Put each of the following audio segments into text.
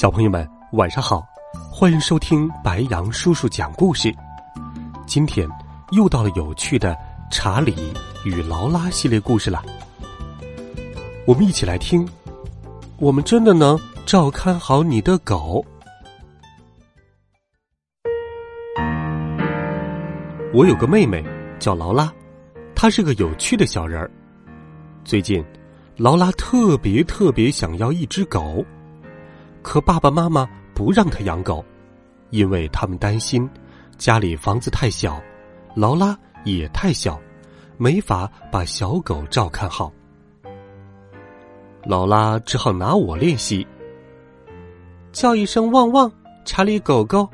小朋友们，晚上好！欢迎收听白杨叔叔讲故事。今天又到了有趣的查理与劳拉系列故事了。我们一起来听。我们真的能照看好你的狗？我有个妹妹叫劳拉，她是个有趣的小人儿。最近，劳拉特别特别想要一只狗。可爸爸妈妈不让他养狗，因为他们担心家里房子太小，劳拉也太小，没法把小狗照看好。劳拉只好拿我练习，叫一声“汪汪”，查理狗狗。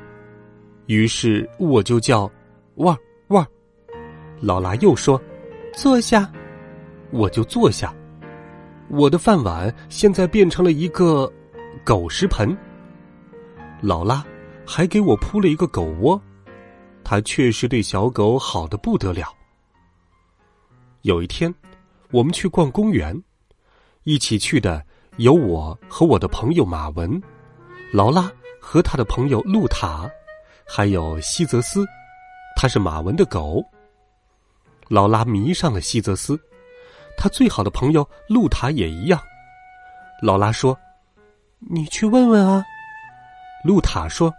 于是我就叫“汪汪”。劳拉又说：“坐下。”我就坐下。我的饭碗现在变成了一个。狗食盆。劳拉还给我铺了一个狗窝，他确实对小狗好的不得了。有一天，我们去逛公园，一起去的有我和我的朋友马文，劳拉和他的朋友露塔，还有西泽斯，他是马文的狗。劳拉迷上了西泽斯，他最好的朋友露塔也一样。劳拉说。你去问问啊，露塔说：“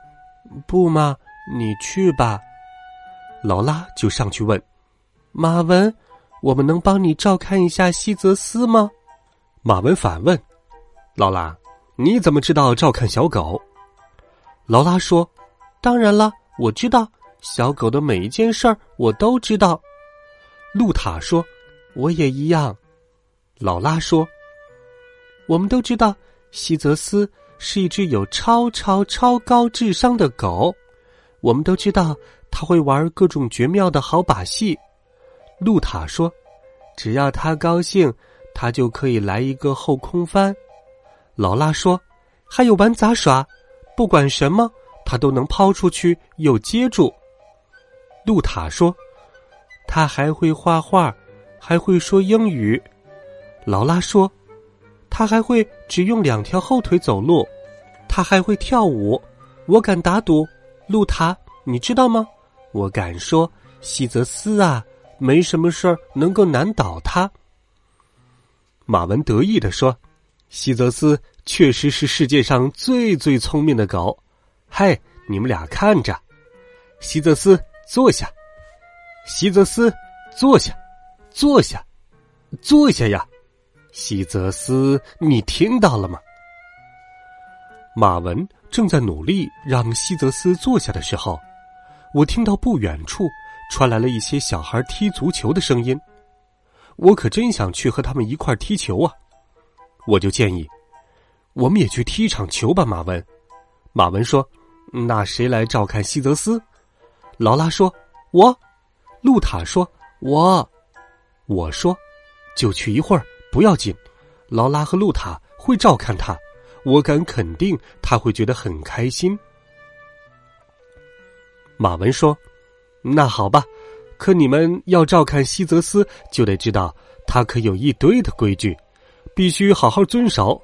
不嘛，你去吧。”劳拉就上去问：“马文，我们能帮你照看一下西泽斯吗？”马文反问：“劳拉，你怎么知道照看小狗？”劳拉说：“当然了，我知道小狗的每一件事儿，我都知道。”露塔说：“我也一样。”劳拉说：“我们都知道。”西泽斯是一只有超超超高智商的狗，我们都知道他会玩各种绝妙的好把戏。露塔说：“只要他高兴，他就可以来一个后空翻。”劳拉说：“还有玩杂耍，不管什么他都能抛出去又接住。”露塔说：“他还会画画，还会说英语。”劳拉说。他还会只用两条后腿走路，他还会跳舞。我敢打赌，露塔，你知道吗？我敢说，西泽斯啊，没什么事儿能够难倒他。马文得意的说：“西泽斯确实是世界上最最聪明的狗。”嗨，你们俩看着，西泽斯坐下，西泽斯坐下，坐下，坐下呀。西泽斯，你听到了吗？马文正在努力让西泽斯坐下的时候，我听到不远处传来了一些小孩踢足球的声音。我可真想去和他们一块踢球啊！我就建议，我们也去踢一场球吧。马文，马文说：“那谁来照看西泽斯？”劳拉说：“我。”露塔说：“我。”我说：“就去一会儿。”不要紧，劳拉和露塔会照看他，我敢肯定他会觉得很开心。马文说：“那好吧，可你们要照看西泽斯，就得知道他可有一堆的规矩，必须好好遵守：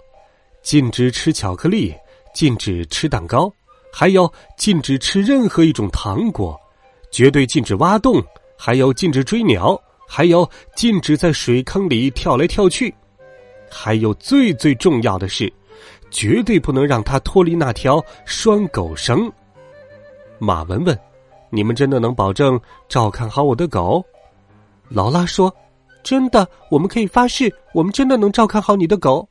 禁止吃巧克力，禁止吃蛋糕，还有禁止吃任何一种糖果，绝对禁止挖洞，还有禁止追鸟。”还有禁止在水坑里跳来跳去，还有最最重要的是，绝对不能让他脱离那条拴狗绳。马文问：“你们真的能保证照看好我的狗？”劳拉说：“真的，我们可以发誓，我们真的能照看好你的狗。”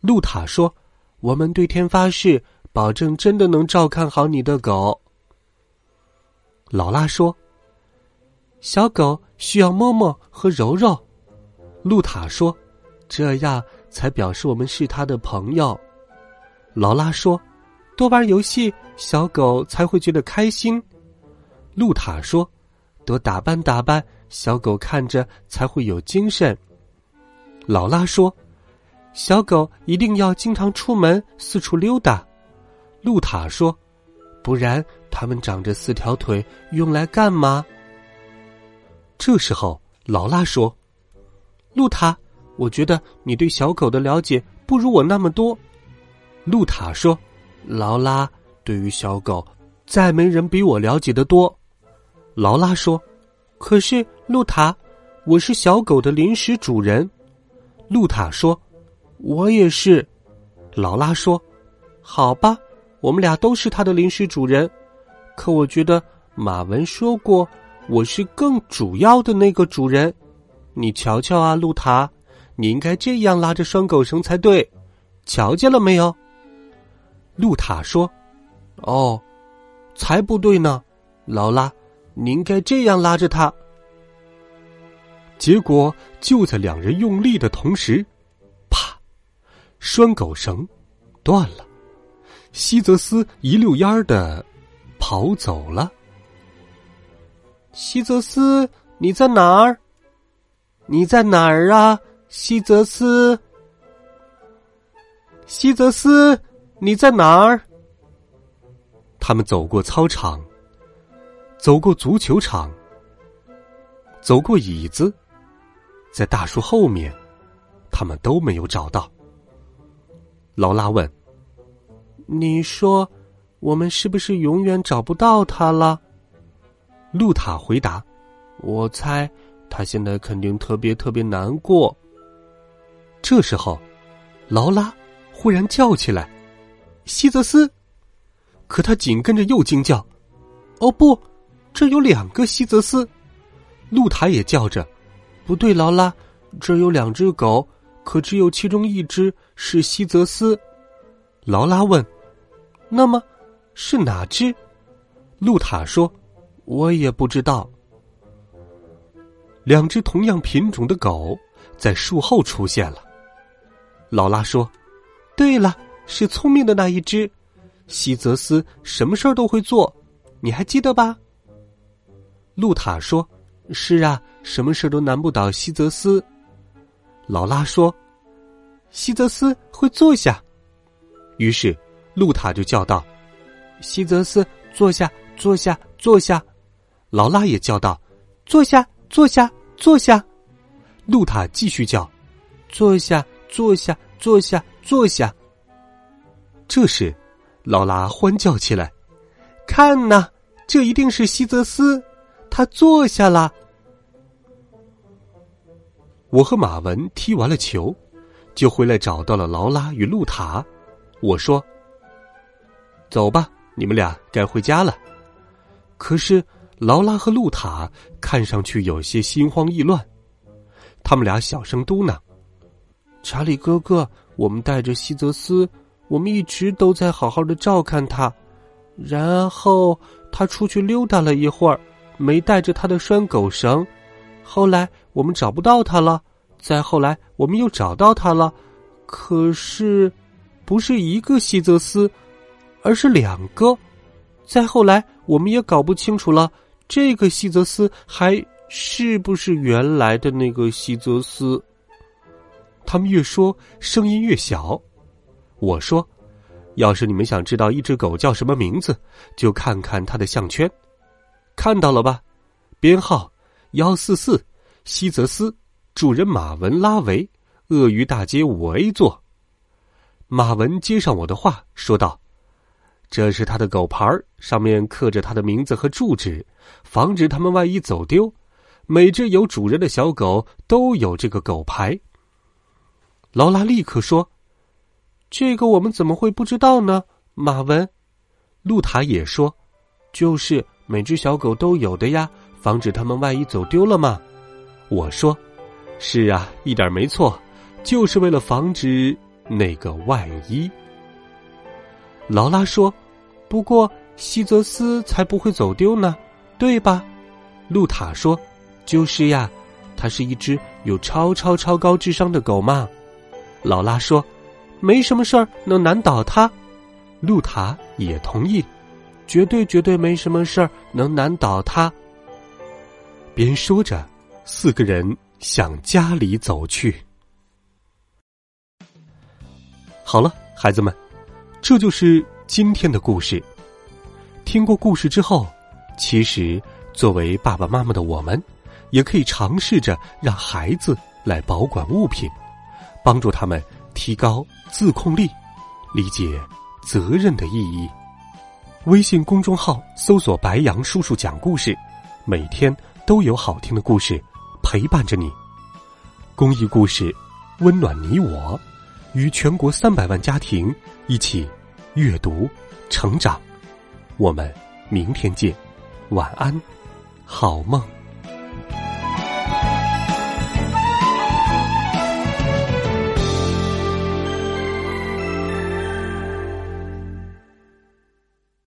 露塔说：“我们对天发誓，保证真的能照看好你的狗。”劳拉说。小狗需要摸摸和揉揉，露塔说：“这样才表示我们是它的朋友。”劳拉说：“多玩游戏，小狗才会觉得开心。”露塔说：“多打扮打扮，小狗看着才会有精神。”劳拉说：“小狗一定要经常出门四处溜达。”露塔说：“不然它们长着四条腿用来干嘛？”这时候，劳拉说：“露塔，我觉得你对小狗的了解不如我那么多。”露塔说：“劳拉，对于小狗，再没人比我了解的多。”劳拉说：“可是，露塔，我是小狗的临时主人。”露塔说：“我也是。”劳拉说：“好吧，我们俩都是它的临时主人。可我觉得马文说过，我是更主要的那个主人。你瞧瞧啊，露塔，你应该这样拉着拴狗绳才对。瞧见了没有？”露塔说：“哦，才不对呢，劳拉，你应该这样拉着它。”结果就在两人用力的同时，啪，拴狗绳断了，西泽斯一溜烟儿的跑走了。西泽斯，你在哪儿？你在哪儿啊，西泽斯？西泽斯。你在哪儿？他们走过操场，走过足球场，走过椅子，在大树后面，他们都没有找到。劳拉问：“你说，我们是不是永远找不到他了？”露塔回答：“我猜，他现在肯定特别特别难过。”这时候，劳拉忽然叫起来。西泽斯，可他紧跟着又惊叫：“哦不，这有两个西泽斯！”露塔也叫着：“不对，劳拉，这有两只狗，可只有其中一只是西泽斯。”劳拉问：“那么是哪只？”露塔说：“我也不知道。”两只同样品种的狗在树后出现了。劳拉说：“对了。”是聪明的那一只，西泽斯什么事儿都会做，你还记得吧？露塔说：“是啊，什么事都难不倒西泽斯。”劳拉说：“西泽斯会坐下。”于是露塔就叫道：“西泽斯，坐下，坐下，坐下。”劳拉也叫道：“坐下，坐下，坐下。”露塔继续叫：“坐下，坐下，坐下，坐下。”这时，劳拉欢叫起来：“看呐，这一定是西泽斯，他坐下了。”我和马文踢完了球，就回来找到了劳拉与露塔。我说：“走吧，你们俩该回家了。”可是劳拉和露塔看上去有些心慌意乱，他们俩小声嘟囔：“查理哥哥，我们带着西泽斯。”我们一直都在好好的照看他，然后他出去溜达了一会儿，没带着他的拴狗绳。后来我们找不到他了，再后来我们又找到他了，可是不是一个西泽斯，而是两个。再后来我们也搞不清楚了，这个西泽斯还是不是原来的那个西泽斯？他们越说声音越小。我说：“要是你们想知道一只狗叫什么名字，就看看它的项圈，看到了吧？编号幺四四，西泽斯，主人马文拉维，鳄鱼大街五 A 座。”马文接上我的话，说道：“这是他的狗牌上面刻着他的名字和住址，防止他们万一走丢。每只有主人的小狗都有这个狗牌。”劳拉立刻说。这个我们怎么会不知道呢？马文，露塔也说：“就是每只小狗都有的呀，防止他们万一走丢了嘛。”我说：“是啊，一点没错，就是为了防止那个万一。”劳拉说：“不过西泽斯才不会走丢呢，对吧？”露塔说：“就是呀，它是一只有超超超高智商的狗嘛。”劳拉说。没什么事儿能难倒他，露塔也同意，绝对绝对没什么事儿能难倒他。边说着，四个人向家里走去。好了，孩子们，这就是今天的故事。听过故事之后，其实作为爸爸妈妈的我们，也可以尝试着让孩子来保管物品，帮助他们提高自控力，理解责任的意义。微信公众号搜索“白杨叔叔讲故事”，每天都有好听的故事陪伴着你。公益故事，温暖你我。与全国三百万家庭一起阅读、成长，我们明天见，晚安，好梦。